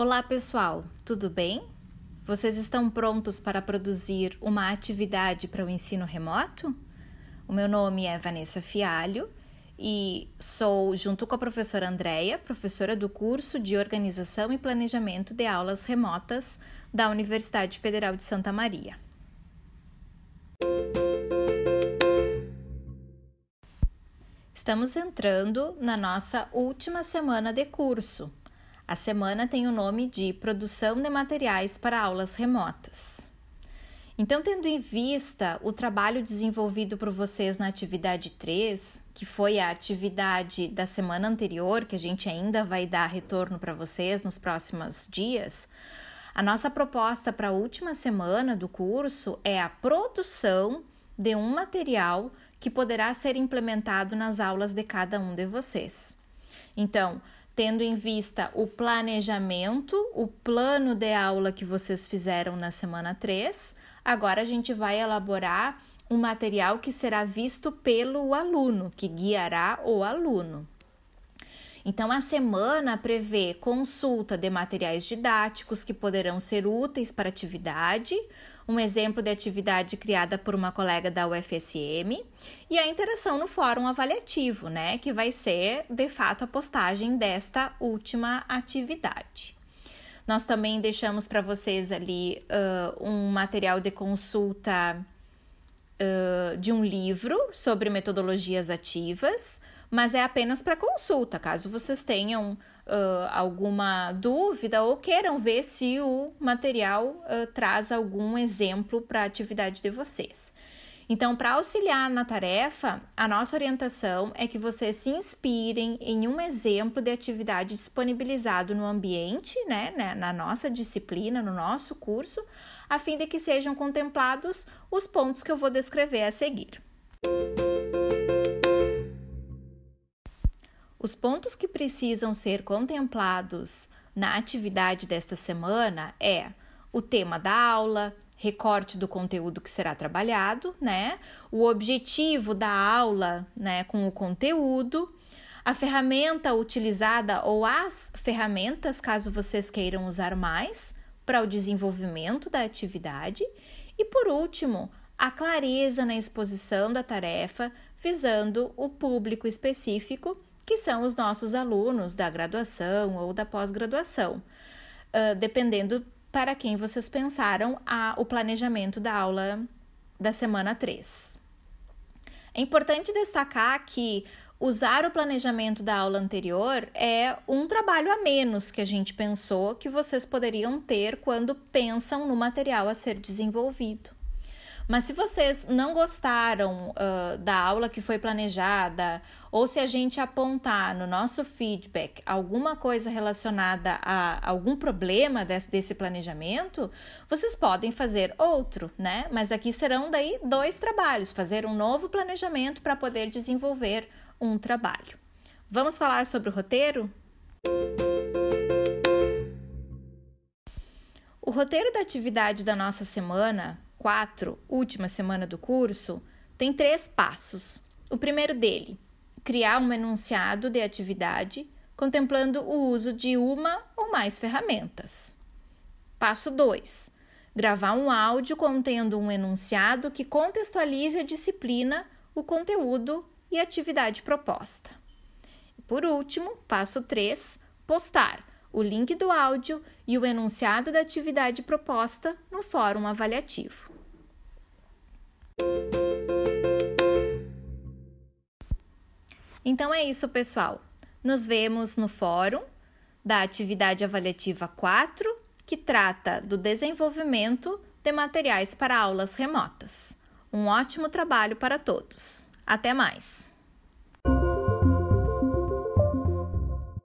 Olá, pessoal, tudo bem? Vocês estão prontos para produzir uma atividade para o ensino remoto? O meu nome é Vanessa Fialho e sou, junto com a professora Andréia, professora do curso de Organização e Planejamento de Aulas Remotas da Universidade Federal de Santa Maria. Estamos entrando na nossa última semana de curso. A semana tem o nome de Produção de Materiais para Aulas Remotas. Então, tendo em vista o trabalho desenvolvido por vocês na atividade 3, que foi a atividade da semana anterior, que a gente ainda vai dar retorno para vocês nos próximos dias, a nossa proposta para a última semana do curso é a produção de um material que poderá ser implementado nas aulas de cada um de vocês. Então, tendo em vista o planejamento, o plano de aula que vocês fizeram na semana 3, agora a gente vai elaborar um material que será visto pelo aluno, que guiará o aluno. Então, a semana prevê consulta de materiais didáticos que poderão ser úteis para a atividade, um exemplo de atividade criada por uma colega da UFSM e a interação no fórum avaliativo, né, que vai ser de fato a postagem desta última atividade. Nós também deixamos para vocês ali uh, um material de consulta uh, de um livro sobre metodologias ativas, mas é apenas para consulta, caso vocês tenham uh, alguma dúvida ou queiram ver se o material uh, traz algum exemplo para a atividade de vocês. Então, para auxiliar na tarefa, a nossa orientação é que vocês se inspirem em um exemplo de atividade disponibilizado no ambiente, né, né, na nossa disciplina, no nosso curso, a fim de que sejam contemplados os pontos que eu vou descrever a seguir. Os pontos que precisam ser contemplados na atividade desta semana é o tema da aula, recorte do conteúdo que será trabalhado, né? O objetivo da aula, né, com o conteúdo, a ferramenta utilizada ou as ferramentas, caso vocês queiram usar mais, para o desenvolvimento da atividade e por último, a clareza na exposição da tarefa, visando o público específico que são os nossos alunos da graduação ou da pós-graduação, uh, dependendo para quem vocês pensaram a, o planejamento da aula da semana 3. É importante destacar que usar o planejamento da aula anterior é um trabalho a menos que a gente pensou que vocês poderiam ter quando pensam no material a ser desenvolvido. Mas se vocês não gostaram uh, da aula que foi planejada, ou se a gente apontar no nosso feedback alguma coisa relacionada a algum problema desse, desse planejamento, vocês podem fazer outro, né? Mas aqui serão daí dois trabalhos: fazer um novo planejamento para poder desenvolver um trabalho. Vamos falar sobre o roteiro? O roteiro da atividade da nossa semana 4, última semana do curso, tem três passos. O primeiro dele, criar um enunciado de atividade contemplando o uso de uma ou mais ferramentas. Passo 2. Gravar um áudio contendo um enunciado que contextualize a disciplina, o conteúdo e a atividade proposta. Por último, passo 3. Postar o link do áudio e o enunciado da atividade proposta no fórum avaliativo. Então é isso, pessoal. Nos vemos no fórum da atividade avaliativa 4, que trata do desenvolvimento de materiais para aulas remotas. Um ótimo trabalho para todos. Até mais!